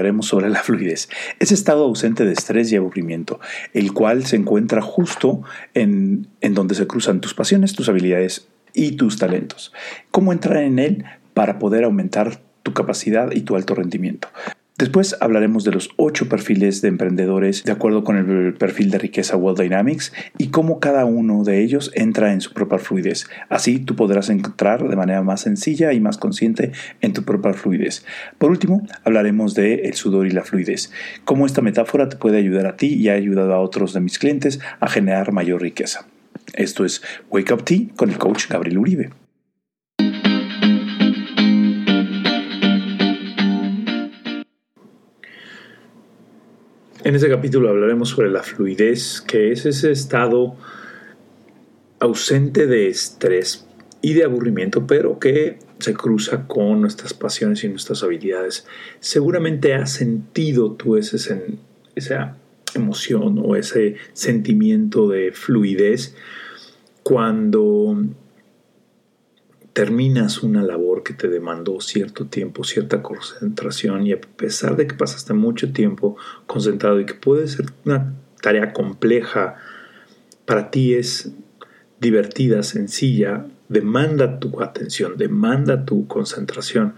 hablaremos sobre la fluidez, ese estado ausente de estrés y aburrimiento, el cual se encuentra justo en, en donde se cruzan tus pasiones, tus habilidades y tus talentos. ¿Cómo entrar en él para poder aumentar tu capacidad y tu alto rendimiento? Después hablaremos de los ocho perfiles de emprendedores de acuerdo con el perfil de riqueza World Dynamics y cómo cada uno de ellos entra en su propia fluidez. Así tú podrás entrar de manera más sencilla y más consciente en tu propia fluidez. Por último, hablaremos de el sudor y la fluidez, cómo esta metáfora te puede ayudar a ti y ha ayudado a otros de mis clientes a generar mayor riqueza. Esto es Wake Up Tea con el coach Gabriel Uribe. En este capítulo hablaremos sobre la fluidez, que es ese estado ausente de estrés y de aburrimiento, pero que se cruza con nuestras pasiones y nuestras habilidades. Seguramente has sentido tú ese, esa emoción o ese sentimiento de fluidez cuando terminas una labor que te demandó cierto tiempo, cierta concentración y a pesar de que pasaste mucho tiempo concentrado y que puede ser una tarea compleja, para ti es divertida, sencilla, demanda tu atención, demanda tu concentración,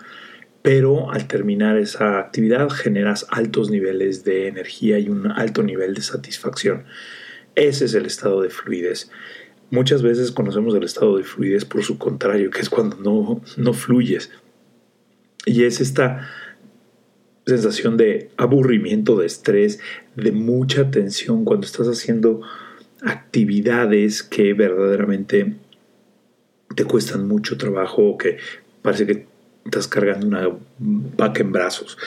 pero al terminar esa actividad generas altos niveles de energía y un alto nivel de satisfacción. Ese es el estado de fluidez. Muchas veces conocemos el estado de fluidez por su contrario, que es cuando no, no fluyes. Y es esta sensación de aburrimiento, de estrés, de mucha tensión cuando estás haciendo actividades que verdaderamente te cuestan mucho trabajo o que parece que estás cargando una vaca en brazos.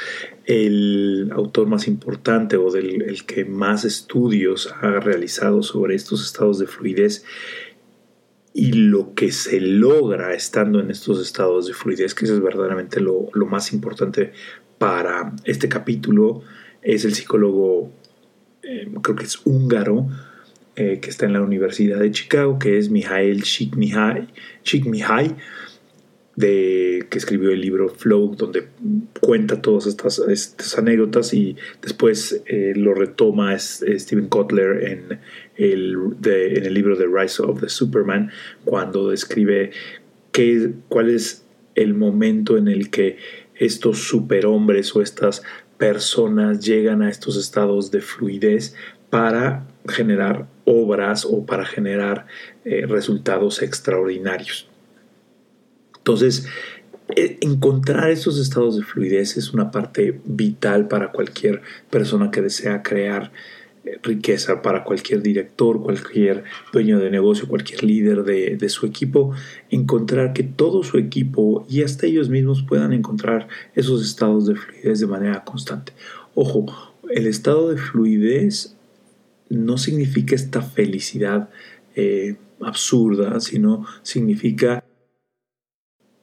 El autor más importante o del el que más estudios ha realizado sobre estos estados de fluidez y lo que se logra estando en estos estados de fluidez, que eso es verdaderamente lo, más importante para este capítulo, es el psicólogo, eh, creo que es húngaro, eh, que está en la Universidad de Chicago, que es Mihail Csikszentmihalyi, de, que escribió el libro Flow, donde cuenta todas estas, anécdotas y después eh, lo retoma Steven Kotler en el, en el libro The Rise of the Superman, cuando describe qué, cuál es el momento en el que estos superhombres o estas personas llegan a estos estados de fluidez para generar obras o para generar eh, resultados extraordinarios. Entonces, eh, encontrar esos estados de fluidez es una parte vital para cualquier persona que desea crear eh, riqueza, para cualquier director, cualquier dueño de negocio, cualquier líder de, su equipo, encontrar que todo su equipo y hasta ellos mismos puedan encontrar esos estados de fluidez de manera constante. Ojo, el estado de fluidez no significa esta felicidad eh, absurda, sino significa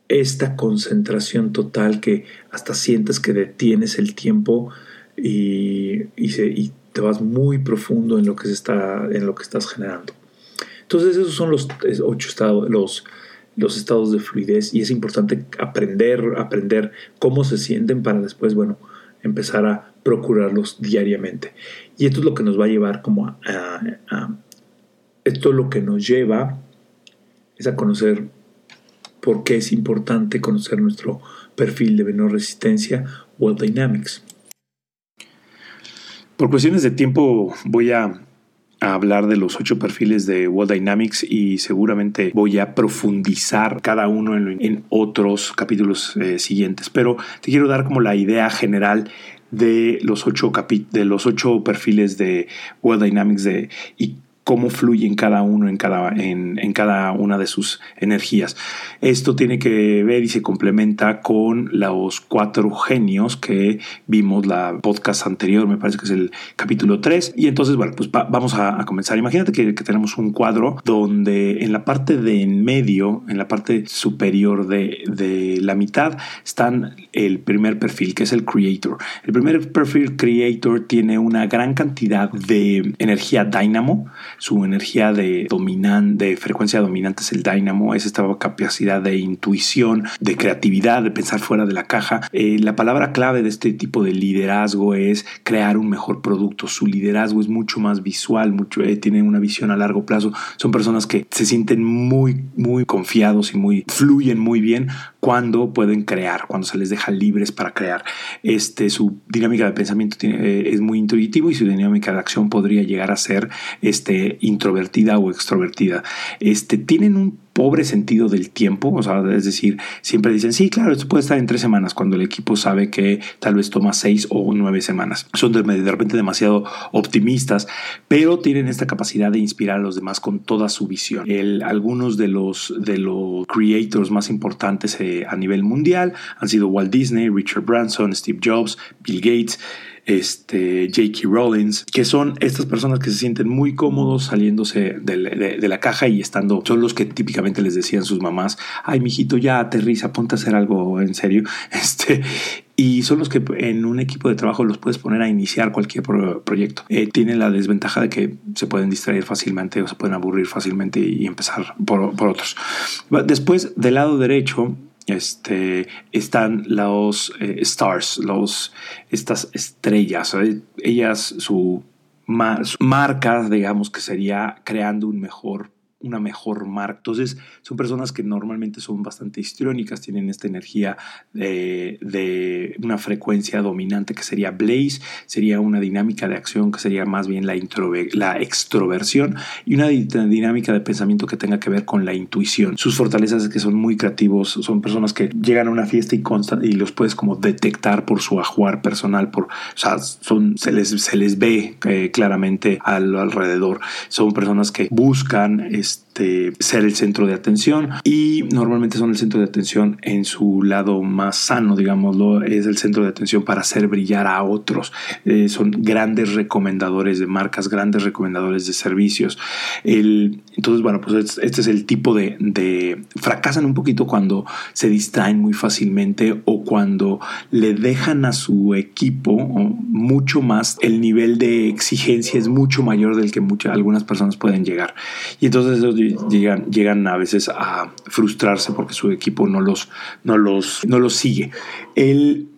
esta concentración total que hasta sientes que detienes el tiempo y, te vas muy profundo en lo que, se está, en lo que estás generando. Entonces esos son los ocho estados, los, los estados de fluidez y es importante aprender, aprender cómo se sienten para después, bueno, empezar a procurarlos diariamente. Y esto es lo que nos va a llevar como a, esto es lo que nos lleva es a conocer por qué es importante conocer nuestro perfil de menor resistencia World Dynamics. Por cuestiones de tiempo voy a, hablar de los ocho perfiles de World Dynamics y seguramente voy a profundizar cada uno en, otros capítulos eh, siguientes. Pero te quiero dar como la idea general de los ocho, de los ocho perfiles de World Dynamics de, y cómo fluyen cada uno en cada, en, en, cada una de sus energías. Esto tiene que ver y se complementa con los cuatro genios que vimos la podcast anterior, me parece que es el capítulo 3. Y entonces, bueno, pues vamos a, comenzar. Imagínate que, que, tenemos un cuadro donde en la parte de en medio, en la parte superior de, de la mitad, están el primer perfil, que es el creator. El primer perfil creator tiene una gran cantidad de energía dynamo su energía de, de frecuencia dominante es el dynamo, es esta capacidad de intuición, de creatividad, de pensar fuera de la caja. Eh, la palabra clave de este tipo de liderazgo es crear un mejor producto. Su liderazgo es mucho más visual, mucho, eh, tiene una visión a largo plazo. Son personas que se sienten muy, muy confiados y muy fluyen muy bien cuando pueden crear, cuando se les deja libres para crear. Este, su dinámica de pensamiento eh, es muy intuitivo y su dinámica de acción podría llegar a ser este, introvertida o extrovertida. Este, tienen un pobre sentido del tiempo, o es decir, siempre dicen, sí, claro, esto puede estar en tres semanas, cuando el equipo sabe que tal vez toma seis o nueve semanas. Son de, repente demasiado optimistas, pero tienen esta capacidad de inspirar a los demás con toda su visión. Algunos de los, de los creators más importantes eh, a nivel mundial han sido Walt Disney, Richard Branson, Steve Jobs, Bill Gates, este, J.K. Rollins, que son estas personas que se sienten muy cómodos saliéndose de, la caja y estando, son los que típicamente les decían sus mamás, ay, mijito, ya aterriza, ponte a hacer algo en serio. Este, y son los que en un equipo de trabajo los puedes poner a iniciar cualquier proyecto. Eh, tienen la desventaja de que se pueden distraer fácilmente o se pueden aburrir fácilmente y empezar por, por otros. Después, del lado derecho, este, están los eh, stars, los, estas estrellas. Ellas, su, su marca, digamos que sería creando un mejor una mejor marca. Entonces, son personas que normalmente son bastante histriónicas, tienen esta energía de, una frecuencia dominante que sería blaze, sería una dinámica de acción que sería más bien la, la extroversión y una dinámica de pensamiento que tenga que ver con la intuición. Sus fortalezas es que son muy creativos, son personas que llegan a una fiesta y, y los puedes como detectar por su ajuar personal, por, son, se, les, se les ve eh, claramente al, alrededor. Son personas que buscan... just Este, ser el centro de atención y normalmente son el centro de atención en su lado más sano, digámoslo, es el centro de atención para hacer brillar a otros. Eh, son grandes recomendadores de marcas, grandes recomendadores de servicios. Entonces, bueno, pues este es el tipo de, de, fracasan un poquito cuando se distraen muy fácilmente o cuando le dejan a su equipo mucho más, el nivel de exigencia es mucho mayor del que muchas, algunas personas pueden llegar. Y entonces llegan, llegan a veces a frustrarse porque su equipo no los, no los, no los sigue. El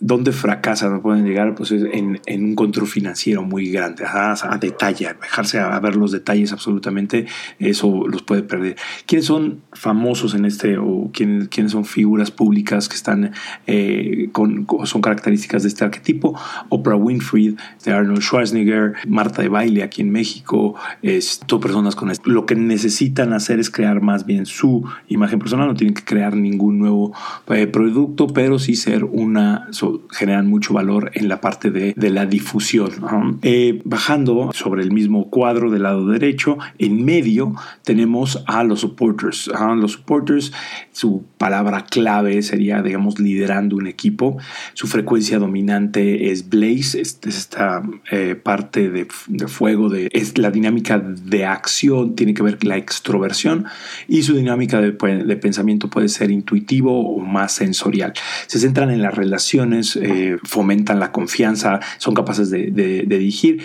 ¿Dónde fracasan? No pueden llegar pues, en, un control financiero muy grande, a, detalle, dejarse a ver los detalles absolutamente, eso los puede perder. ¿Quiénes son famosos en este o quiénes, quiénes son figuras públicas que están eh, con, son características de este arquetipo? Oprah Winfrey, de Arnold Schwarzenegger, Marta de Baile aquí en México, esto, personas con esto. Lo que necesitan hacer es crear más bien su imagen personal, no tienen que crear ningún nuevo eh, producto, pero sí ser una generan mucho valor en la parte de, la difusión. Eh, bajando sobre el mismo cuadro del lado derecho, en medio tenemos a los supporters. Los supporters, su palabra clave sería, digamos, liderando un equipo. Su frecuencia dominante es Blaze, es, esta eh, parte de, fuego, de, es la dinámica de acción, tiene que ver con la extroversión y su dinámica de, de pensamiento puede ser intuitivo o más sensorial. Se centran en las relaciones eh, fomentan la confianza, son capaces de, dirigir,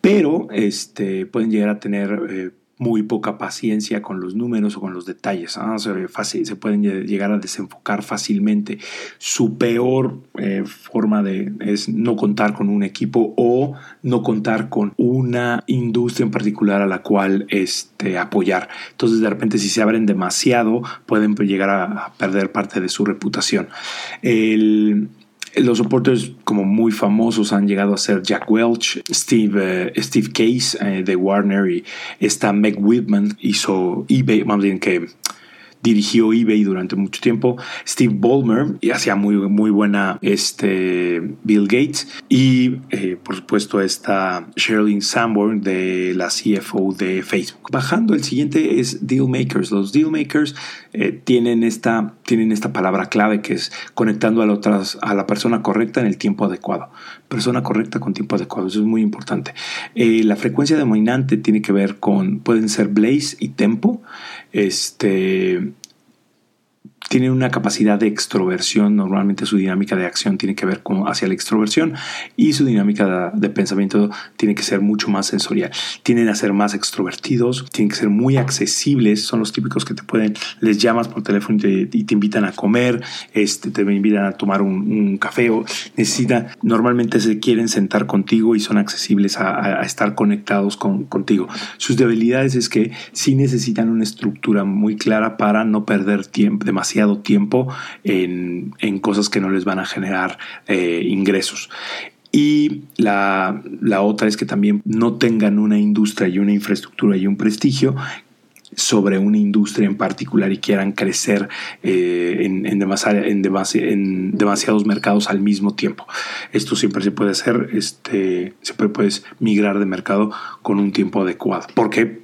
pero este, pueden llegar a tener eh, muy poca paciencia con los números o con los detalles. Se, se, pueden llegar a desenfocar fácilmente. Su peor eh, forma de es no contar con un equipo o no contar con una industria en particular a la cual este, apoyar. Entonces de repente si se abren demasiado pueden llegar a, perder parte de su reputación. El, los soportes como muy famosos han llegado a ser Jack Welch, Steve, eh, Steve Case eh, de Warner y está Meg Whitman hizo eBay, más bien que dirigió eBay durante mucho tiempo, Steve Ballmer, y hacía muy, muy buena este, Bill Gates, y eh, por supuesto está Sherilyn Sanborn de la CFO de Facebook. Bajando, el siguiente es Dealmakers. Los Dealmakers eh, tienen, esta, tienen esta palabra clave que es conectando a la, otras, a la persona correcta en el tiempo adecuado. Persona correcta con tiempo adecuado, eso es muy importante. Eh, la frecuencia dominante tiene que ver con, pueden ser Blaze y Tempo. Este, tienen una capacidad de extroversión, normalmente su dinámica de acción tiene que ver con hacia la extroversión y su dinámica de, pensamiento tiene que ser mucho más sensorial. Tienen a ser más extrovertidos, tienen que ser muy accesibles, son los típicos que te pueden, les llamas por teléfono y te, invitan a comer, este, te invitan a tomar un, café o necesitan, normalmente se quieren sentar contigo y son accesibles a, estar conectados con, contigo. Sus debilidades es que sí necesitan una estructura muy clara para no perder tiempo, demasiado tiempo en, cosas que no les van a generar eh, ingresos. Y la, otra es que también no tengan una industria y una infraestructura y un prestigio sobre una industria en particular y quieran crecer eh, en, en, en, demasiados mercados al mismo tiempo. Esto siempre se puede hacer, este, siempre puedes migrar de mercado con un tiempo adecuado. Porque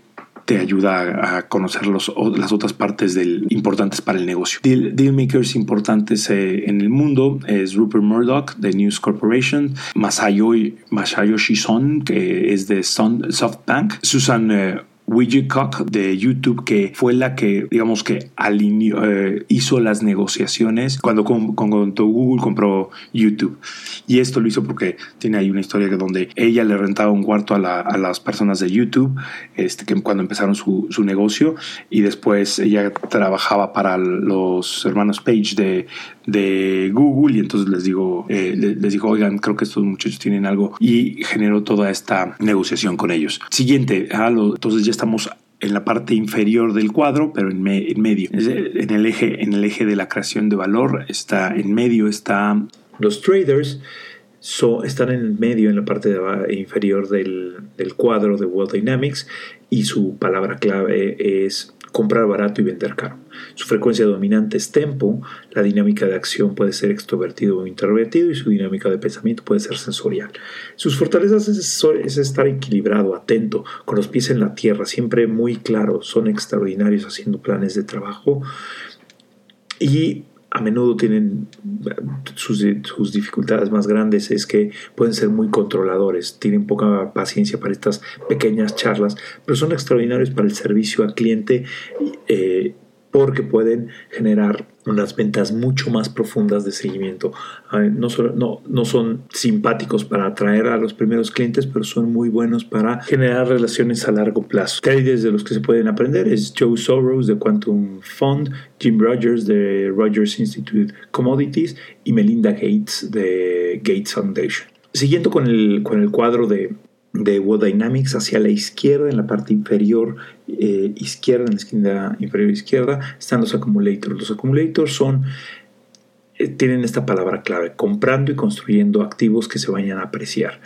te ayuda a conocer los, las otras partes del, importantes para el negocio. Deal, dealmakers importantes eh, en el mundo es Rupert Murdoch de News Corporation, Masayoshi Son, que es de SoftBank, Susan eh, Widgetcock de YouTube, que fue la que, digamos que alineó, eh, hizo las negociaciones cuando, Google compró YouTube. Y esto lo hizo porque tiene ahí una historia donde ella le rentaba un cuarto a, las personas de YouTube este, que cuando empezaron su, negocio y después ella trabajaba para los hermanos Page de, de Google y entonces les digo, eh, les dijo, oigan, creo que estos muchachos tienen algo y generó toda esta negociación con ellos. Siguiente, ah, entonces ya estamos en la parte inferior del cuadro, pero en, medio. En el, eje, en el eje de la creación de valor está en medio, está... Los traders están en medio, en la parte inferior del, del cuadro de World Dynamics y su palabra clave es comprar barato y vender caro. Su frecuencia dominante es tempo, la dinámica de acción puede ser extrovertido o introvertido y su dinámica de pensamiento puede ser sensorial. Sus fortalezas es, estar equilibrado, atento, con los pies en la tierra, siempre muy claro, son extraordinarios haciendo planes de trabajo y a menudo tienen sus, dificultades más grandes es que pueden ser muy controladores, tienen poca paciencia para estas pequeñas charlas, pero son extraordinarios para el servicio al cliente eh, porque pueden generar unas ventas mucho más profundas de seguimiento. No, no, no, son simpáticos para atraer a los primeros clientes, pero son muy buenos para generar relaciones a largo plazo. Traders de los que se pueden aprender es Joe Soros de Quantum Fund, Jim Rogers de Rogers Institute Commodities y Melinda Gates de Gates Foundation. Siguiendo con el, con el cuadro de, de World Dynamics hacia la izquierda, en la parte inferior eh, izquierda, en la esquina inferior izquierda, están los accumulators. Los accumulators son, eh, tienen esta palabra clave, comprando y construyendo activos que se vayan a apreciar.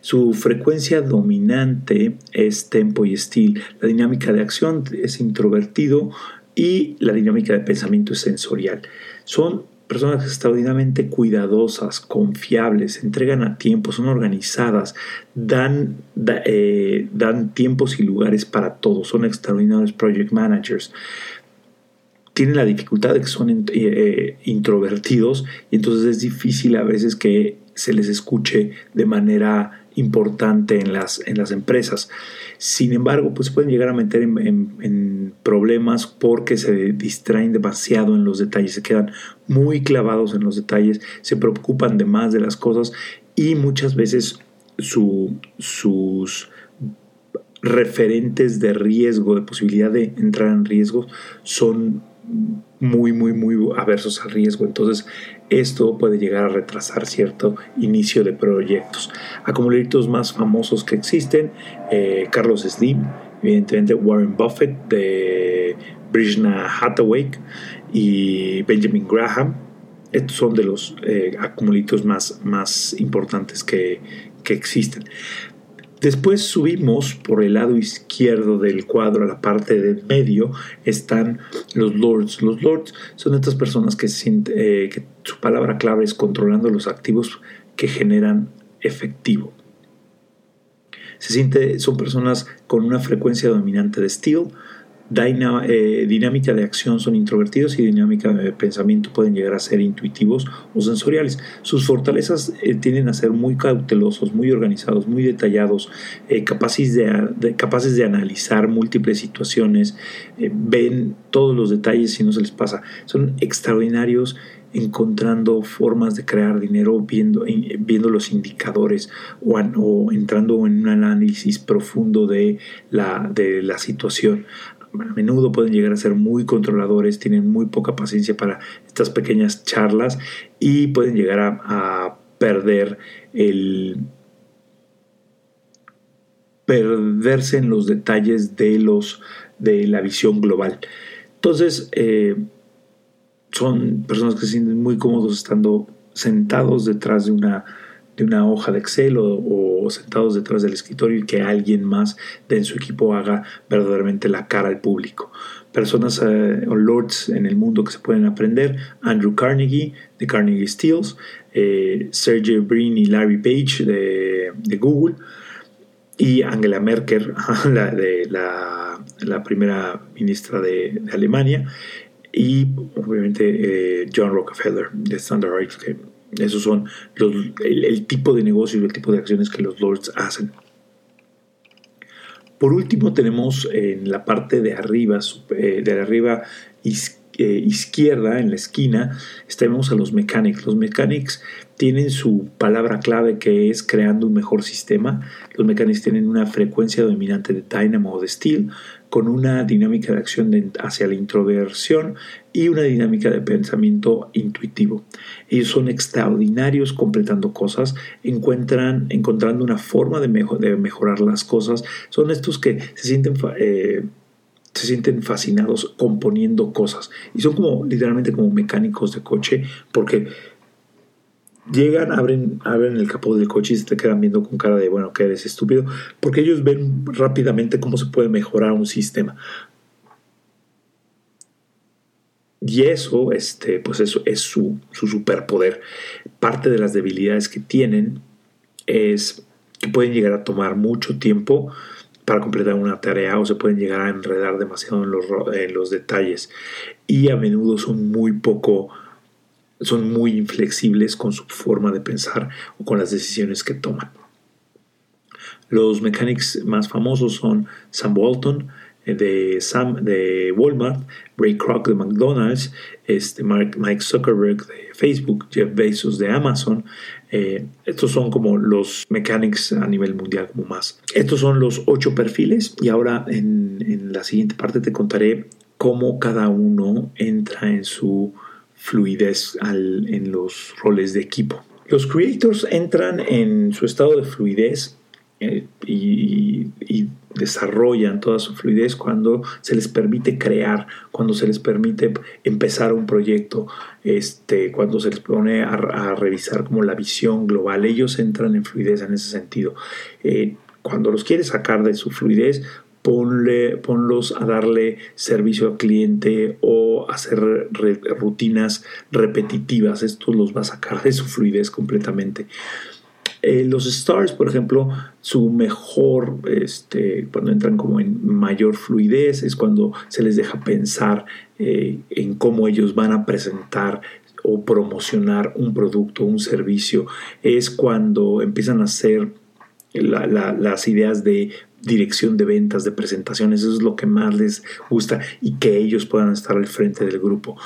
Su frecuencia dominante es tempo y estilo. La dinámica de acción es introvertido y la dinámica de pensamiento es sensorial. Son personas extraordinariamente cuidadosas, confiables, entregan a tiempo, son organizadas, dan, eh, dan tiempos y lugares para todo, son extraordinarios project managers. Tienen la dificultad de que son eh, eh, introvertidos y entonces es difícil a veces que se les escuche de manera importante en las, en las empresas. Sin embargo, pues pueden llegar a meter en, problemas porque se distraen demasiado en los detalles, se quedan muy clavados en los detalles, se preocupan de más de las cosas y muchas veces sus referentes de riesgo, de posibilidad de entrar en riesgo, son muy, muy, muy aversos al riesgo. Entonces, esto puede llegar a retrasar cierto inicio de proyectos. Acumuladores más famosos que existen, eh, Carlos Slim, evidentemente Warren Buffett de Bridgena Hathaway y Benjamin Graham. Estos son de los eh, más, más importantes que, que existen. Después subimos por el lado izquierdo del cuadro, a la parte del medio, están los lords. Los lords son estas personas que su palabra clave es controlando los activos que generan efectivo. Se siente, son personas con una frecuencia dominante de steel, eh, dinámica de acción son introvertidos y dinámica de pensamiento pueden llegar a ser intuitivos o sensoriales. Sus fortalezas eh, tienden a ser muy cautelosos, muy organizados, muy detallados, eh, capaces, de, capaces de analizar múltiples situaciones, ven todos los detalles y no se les pasa. Son extraordinarios encontrando formas de crear dinero, viendo, viendo los indicadores o, entrando en un análisis profundo de la, de la situación a menudo pueden llegar a ser muy controladores, tienen muy poca paciencia para estas pequeñas charlas y pueden llegar a, perder el perderse en los detalles de los de la visión global. Entonces, eh, son personas que se sienten muy cómodos estando sentados detrás de una de una hoja de Excel o, sentados detrás del escritorio y que alguien más de su equipo haga verdaderamente la cara al público. Personas eh, o lords en el mundo que se pueden aprender, Andrew Carnegie de Carnegie Steels, eh, Sergey Brin y Larry Page de, Google y Angela Merkel, la, de, la, primera ministra de, Alemania, y obviamente eh, John Rockefeller de Standard Oil, esos son el, tipo de negocio y el tipo de acciones que los lords hacen. Por último tenemos en la parte de arriba, eh, de arriba eh, izquierda, en la esquina, tenemos a los mechanics. Los mechanics tienen su palabra clave que es creando un mejor sistema. Los mechanics tienen una frecuencia dominante de dynamo o de steel con una dinámica de acción hacia la introversión y una dinámica de pensamiento intuitivo. Ellos son extraordinarios completando cosas, encuentran, encontrando una forma de, de mejorar las cosas. Son estos que se sienten... Eh, se sienten fascinados componiendo cosas y son como literalmente como mecánicos de coche porque llegan, abren, abren el capó del coche y se te quedan viendo con cara de, bueno, que eres estúpido, porque ellos ven rápidamente cómo se puede mejorar un sistema. Y eso, este, pues eso es su, su superpoder. Parte de las debilidades que tienen es que pueden llegar a tomar mucho tiempo para completar una tarea o se pueden llegar a enredar demasiado en los, en los detalles y a menudo son muy poco son muy inflexibles con su forma de pensar o con las decisiones que toman. Los mechanics más famosos son Sam Walton eh, de, Sam, de Walmart, Ray Kroc de McDonald's, este Mike Zuckerberg de Facebook, Jeff Bezos de Amazon. Eh, estos son como los mechanics a nivel mundial como más. Estos son los ocho perfiles y ahora en la siguiente parte te contaré cómo cada uno entra en su fluidez en los roles de equipo. Los creators entran en su estado de fluidez eh, y, desarrollan toda su fluidez cuando se les permite crear, cuando se les permite empezar un proyecto, este, cuando se les pone a, revisar como la visión global. Ellos entran en fluidez en ese sentido. Eh, cuando los quieres sacar de su fluidez, ponle, ponlos a darle servicio al cliente o hacer rutinas repetitivas. Esto los va a sacar de su fluidez completamente. Eh, los stars, por ejemplo, su mejor, este, cuando entran como en mayor fluidez, es cuando se les deja pensar eh, en cómo ellos van a presentar o promocionar un producto, un servicio. Es cuando empiezan a hacer las ideas de dirección de ventas, de presentaciones, eso es lo que más les gusta y que ellos puedan estar al frente del grupo.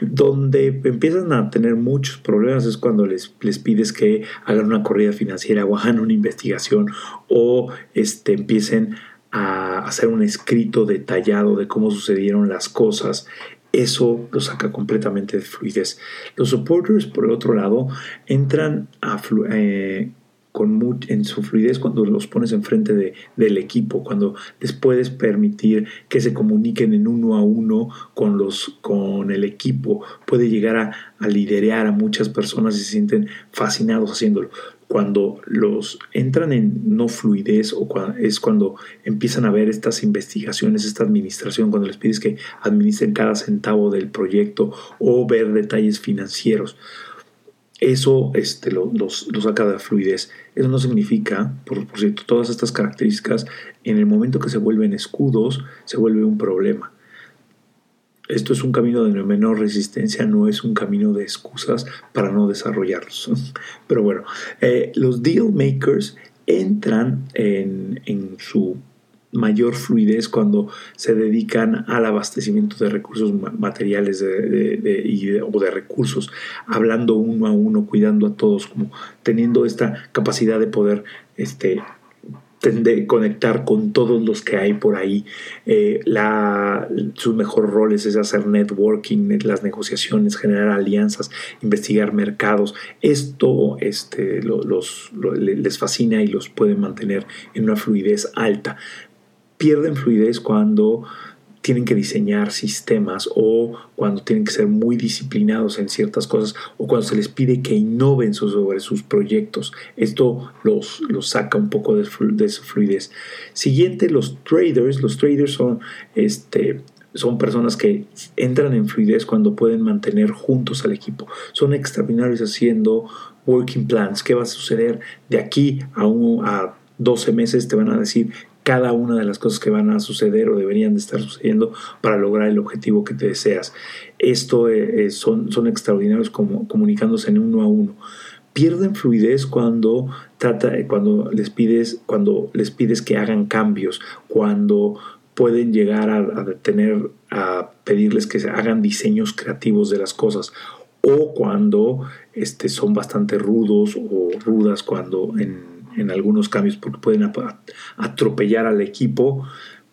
Donde empiezan a tener muchos problemas es cuando les, les pides que hagan una corrida financiera o hagan una investigación o este, empiecen a hacer un escrito detallado de cómo sucedieron las cosas eso lo saca completamente de fluidez. Los supporters, por el otro lado, entran a, eh, con en su fluidez cuando los pones enfrente de, del equipo, cuando les puedes permitir que se comuniquen en uno a uno con, los, con el equipo, puede llegar a, a a muchas personas y se sienten fascinados haciéndolo. cuando los entran en no fluidez o es cuando empiezan a ver estas investigaciones, esta administración, cuando les pides que administren cada centavo del proyecto o ver detalles financieros. Eso este, los, saca de fluidez. Eso no significa, por, por cierto, todas estas características, en el momento que se vuelven escudos, se vuelve un problema esto es un camino de menor resistencia, no es un camino de excusas para no desarrollarlos. Pero bueno, eh, los deal makers entran en, su mayor fluidez cuando se dedican al abastecimiento de recursos materiales o de recursos, hablando uno a uno, cuidando a todos, como teniendo esta capacidad de poder este, de conectar con todos los que hay por ahí. Eh, sus mejores roles es hacer networking, las negociaciones, generar alianzas, investigar mercados. Esto este, los, les fascina y los puede mantener en una fluidez alta. Pierden fluidez cuando tienen que diseñar sistemas o cuando tienen que ser muy disciplinados en ciertas cosas o cuando se les pide que innoven sobre sus proyectos. Esto los, los saca un poco de, su fluidez. Siguiente, los traders. Los traders son este, son personas que entran en fluidez cuando pueden mantener juntos al equipo. Son extraordinarios haciendo working plans. ¿Qué va a suceder de aquí a, un, a 12 meses? Te van a decir cada una de las cosas que van a suceder o deberían de estar sucediendo para lograr el objetivo que te deseas. Esto eh, eh, son, son extraordinarios como, comunicándose en uno a uno. Pierden fluidez cuando, trata, cuando, les pides, cuando les pides que hagan cambios, cuando pueden llegar a, tener, a pedirles que hagan diseños creativos de las cosas o cuando este, son bastante rudos o rudas cuando en en algunos cambios porque pueden atropellar al equipo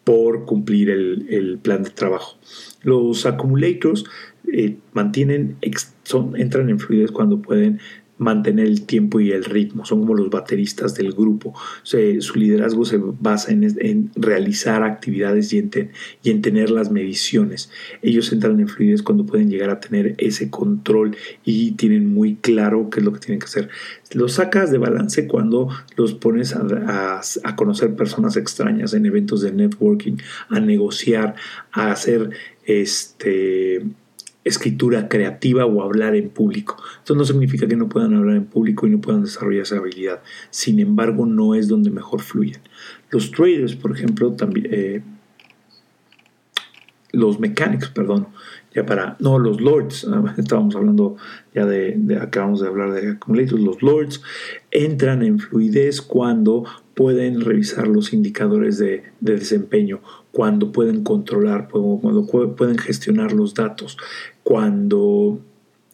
por cumplir el, plan de trabajo. Los accumulators eh, mantienen, son, entran en fluidez cuando pueden mantener el tiempo y el ritmo, son como los bateristas del grupo. su liderazgo se basa en, realizar actividades y en, tener las mediciones. Ellos entran en fluidez cuando pueden llegar a tener ese control y tienen muy claro qué es lo que tienen que hacer. Los sacas de balance cuando los pones a, a conocer personas extrañas en eventos de networking, a negociar, a hacer este escritura creativa o hablar en público. Esto no significa que no puedan hablar en público y no puedan desarrollar esa habilidad. Sin embargo, no es donde mejor fluyen. Los traders, por ejemplo, también... Eh, los mechanics, perdón, ya para, no, los lords, estábamos hablando ya de, acabamos de hablar de accumulators, los lords entran en fluidez cuando pueden revisar los indicadores de, desempeño, cuando pueden controlar, cuando pueden gestionar los datos, cuando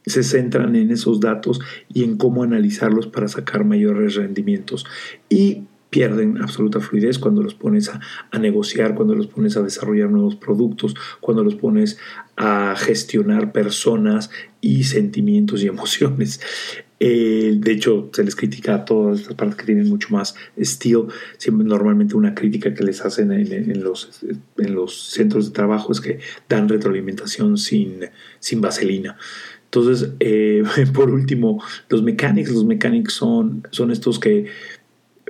se centran en esos datos y en cómo analizarlos para sacar mayores rendimientos. Y pierden absoluta fluidez cuando los pones a, negociar, cuando los pones a desarrollar nuevos productos, cuando los pones a gestionar personas y sentimientos y emociones. Eh, de hecho, se les critica a todas estas partes que tienen mucho más estilo. Siempre normalmente una crítica que les hacen en, los, en los centros de trabajo es que dan retroalimentación sin, sin vaselina. Entonces, eh, por último, los mechanics, los mechanics son, son estos que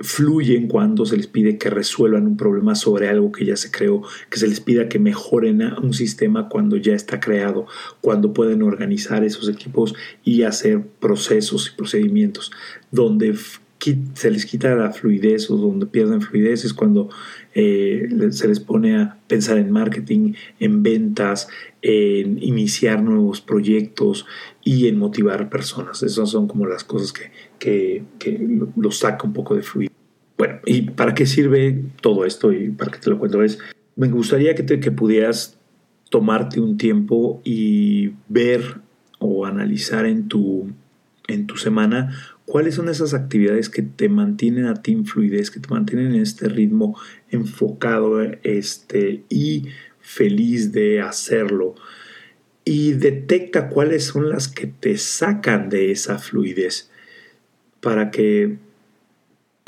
fluyen cuando se les pide que resuelvan un problema sobre algo que ya se creó, que se les pida que mejoren un sistema cuando ya está creado, cuando pueden organizar esos equipos y hacer procesos y procedimientos. Donde se les quita la fluidez o donde pierden fluidez es cuando eh, se les pone a pensar en marketing, en ventas, en iniciar nuevos proyectos y en motivar personas. Esas son como las cosas que, que, que los saca un poco de fluidez. Bueno, ¿y para qué sirve todo esto? Y para qué te lo cuento es, me gustaría que, te, que pudieras tomarte un tiempo y ver o analizar en tu, en tu semana cuáles son esas actividades que te mantienen a ti en fluidez, que te mantienen en este ritmo enfocado este, y feliz de hacerlo. Y detecta cuáles son las que te sacan de esa fluidez para que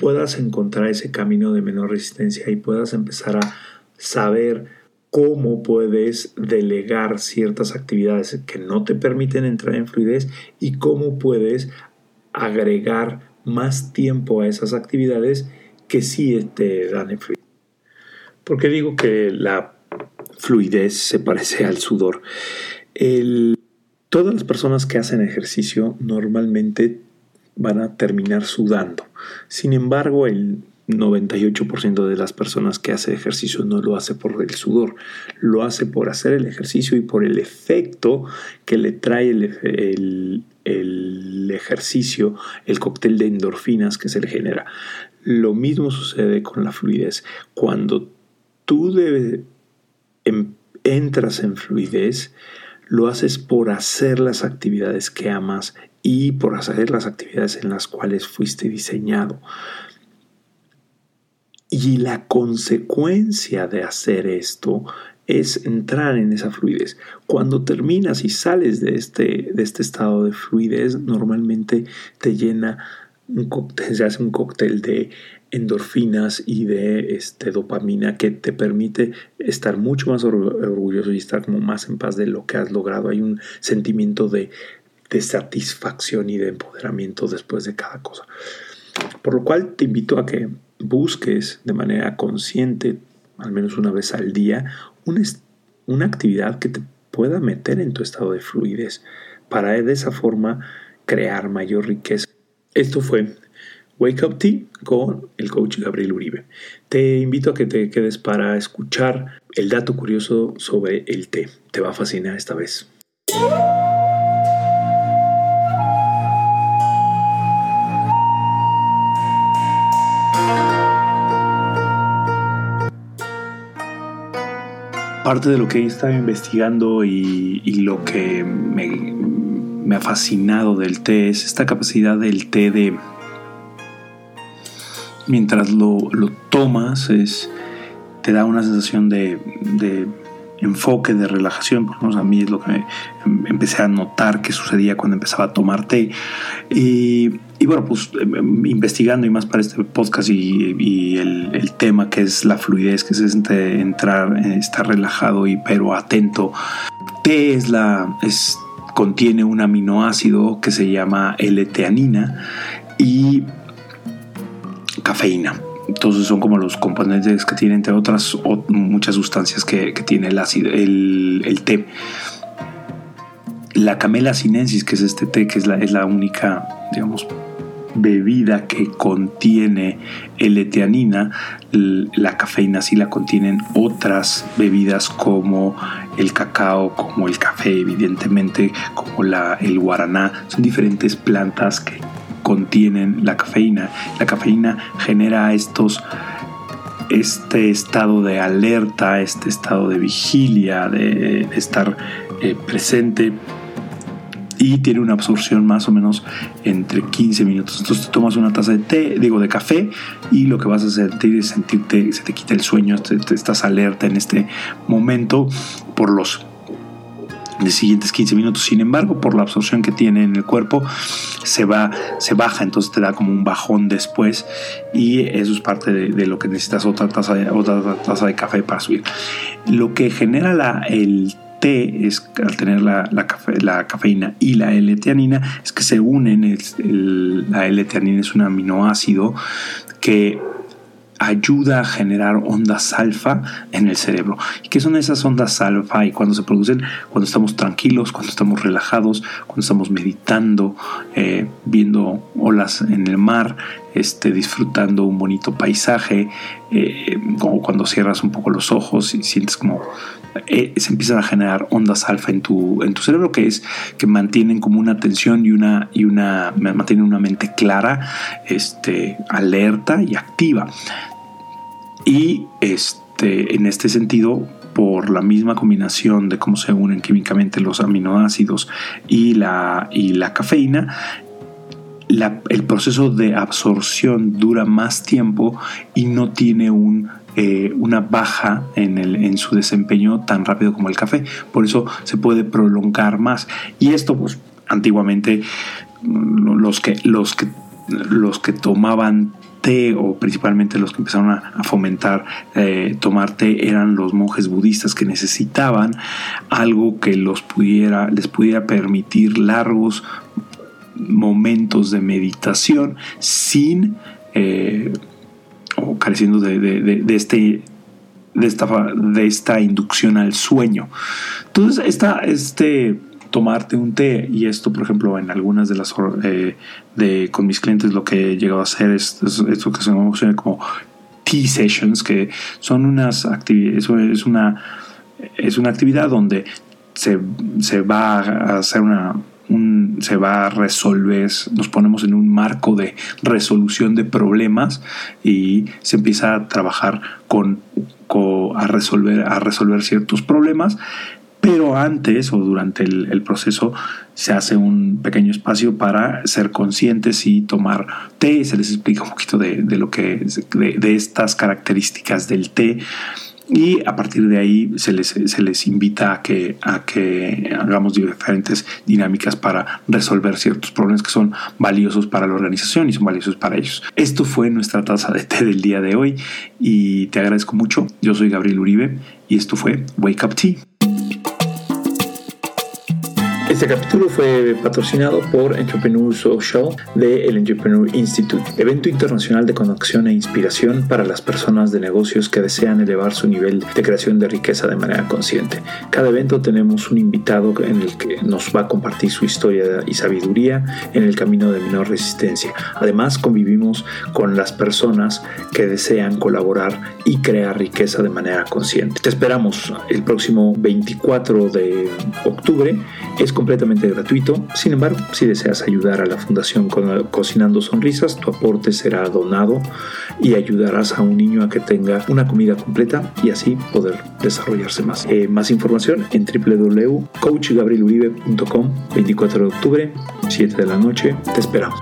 puedas encontrar ese camino de menor resistencia y puedas empezar a saber cómo puedes delegar ciertas actividades que no te permiten entrar en fluidez y cómo puedes agregar más tiempo a esas actividades que si te dan el fluidez. ¿Por qué digo que la fluidez se parece al sudor? todas las personas que hacen ejercicio normalmente van a terminar sudando. Sin embargo, el 98% de las personas que hace ejercicio no lo hace por el sudor, lo hace por hacer el ejercicio y por el efecto que le trae el, ejercicio, el cóctel de endorfinas que se le genera. Lo mismo sucede con la fluidez. Cuando tú em, entras en fluidez, lo haces por hacer las actividades que amas y por hacer las actividades en las cuales fuiste diseñado. Y la consecuencia de hacer esto es entrar en esa fluidez. Cuando terminas y sales de este, de este estado de fluidez, normalmente te llena un cóctel, se hace un cóctel de endorfinas y de este, dopamina que te permite estar mucho más orgulloso y estar como más en paz de lo que has logrado. Hay un sentimiento de, de satisfacción y de empoderamiento después de cada cosa. Por lo cual te invito a que busques de manera consciente, al menos una vez al día, una, una actividad que te pueda meter en tu estado de fluidez para de esa forma crear mayor riqueza. Esto fue Wake Up Tea con el coach Gabriel Uribe. Te invito a que te quedes para escuchar el dato curioso sobre el té. Te va a fascinar esta vez. Parte de lo que he estado investigando y, lo que me, ha fascinado del té es esta capacidad del té de, mientras lo, tomas, es, te da una sensación de enfoque de relajación, por lo a mí es lo que empecé a notar que sucedía cuando empezaba a tomar té. Y, bueno, pues em, em, investigando y más para este podcast y, el, tema que es la fluidez, que es entrar, eh, estar relajado y pero atento. Té es la, es, contiene un aminoácido que se llama L-teanina y cafeína. Entonces son como los componentes que tiene, entre otras, muchas sustancias que, tiene el ácido, el, té. La camela sinensis, que es este té, que es la, es la única, digamos, bebida que contiene L-teanina, la cafeína sí la contienen otras bebidas como el cacao, como el café, evidentemente, como la, el guaraná. Son diferentes plantas que contienen la cafeína. La cafeína genera estos este estado de alerta, este estado de vigilia, de, estar eh, presente y tiene una absorción más o menos entre 15 minutos. Entonces te tomas una taza de té, digo de café, y lo que vas a sentir es sentirte, se te quita el sueño, estás alerta en este momento por los de siguientes 15 minutos. Sin embargo, por la absorción que tiene en el cuerpo, se va, se baja, entonces te da como un bajón después y eso es parte de, lo que necesitas otra taza de, otra taza de café para subir. Lo que genera la, el té es al tener la, la, la cafeína y la L-teanina es que se unen. la L-teanina es un aminoácido que ayuda a generar ondas alfa en el cerebro. ¿Y qué son esas ondas alfa? Y cuando se producen, cuando estamos tranquilos, cuando estamos relajados, cuando estamos meditando, eh, viendo olas en el mar, este, disfrutando un bonito paisaje, eh, como cuando cierras un poco los ojos y sientes como eh, se empiezan a generar ondas alfa en tu, en tu cerebro que es que mantienen como una atención y una y una mantienen una mente clara, este, alerta y activa. Y este, en este sentido, por la misma combinación de cómo se unen químicamente los aminoácidos y la, y la cafeína, el proceso de absorción dura más tiempo y no tiene un, eh, una baja en, el, en, su desempeño tan rápido como el café. Por eso se puede prolongar más. Y esto, pues, antiguamente los que, los que, los que tomaban té o principalmente los que empezaron a, fomentar eh, tomar té eran los monjes budistas que necesitaban algo que los pudiera, les pudiera permitir largos momentos de meditación sin eh, o careciendo de, de, este de esta, de esta inducción al sueño. Entonces, esta, este tomarte un té y esto, por ejemplo, en algunas de las eh, de con mis clientes lo que he llegado a hacer es, esto que se llama como tea sessions, que son unas actividades, es una es una actividad donde se, se va a hacer una se va a resolver, nos ponemos en un marco de resolución de problemas y se empieza a trabajar con, a, resolver, a resolver ciertos problemas pero antes o durante el, proceso se hace un pequeño espacio para ser conscientes y tomar té, se les explica un poquito de, lo que de, estas características del té y a partir de ahí se les, se les invita a que, a que hagamos diferentes dinámicas para resolver ciertos problemas que son valiosos para la organización y son valiosos para ellos. Esto fue nuestra taza de té del día de hoy y te agradezco mucho. Yo soy Gabriel Uribe y esto fue Wake Up Tea. Este capítulo fue patrocinado por Entrepreneur Social de el Entrepreneur Institute, evento internacional de conexión e inspiración para las personas de negocios que desean elevar su nivel de creación de riqueza de manera consciente. Cada evento tenemos un invitado en el que nos va a compartir su historia y sabiduría en el camino de menor resistencia. Además, convivimos con las personas que desean colaborar y crear riqueza de manera consciente. Te esperamos el próximo 24 de octubre. Es completamente gratuito. Sin embargo, si deseas ayudar a la Fundación Cocinando Sonrisas, tu aporte será donado y ayudarás a un niño a que tenga una comida completa y así poder desarrollarse más. Eh, más información en www.coachgabrieluribe.com 24 de octubre, 7 de la noche. Te esperamos.